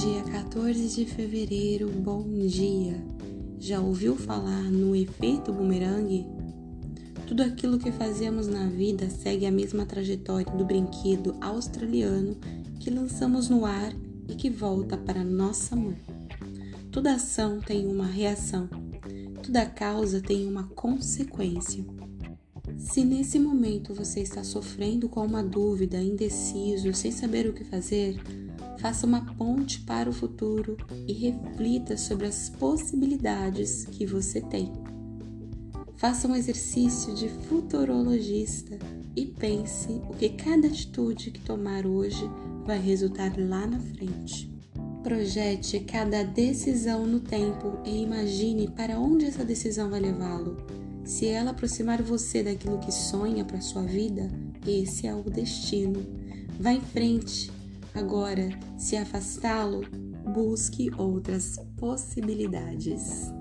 14 de fevereiro, bom dia! Já ouviu falar no efeito bumerangue? Tudo aquilo que fazemos na vida segue a mesma trajetória do brinquedo australiano que lançamos no ar e que volta para nossa mão. Toda ação tem uma reação, toda causa tem uma consequência. Se nesse momento você está sofrendo com uma dúvida, indeciso, sem saber o que fazer, faça uma ponte para o futuro e reflita sobre as possibilidades que você tem. Faça um exercício de futurologista e pense o que cada atitude que tomar hoje vai resultar lá na frente. Projete cada decisão no tempo e imagine para onde essa decisão vai levá-lo. Se ela aproximar você daquilo que sonha para sua vida, esse é o destino. Vá em frente. Agora, se afastá-lo, busque outras possibilidades.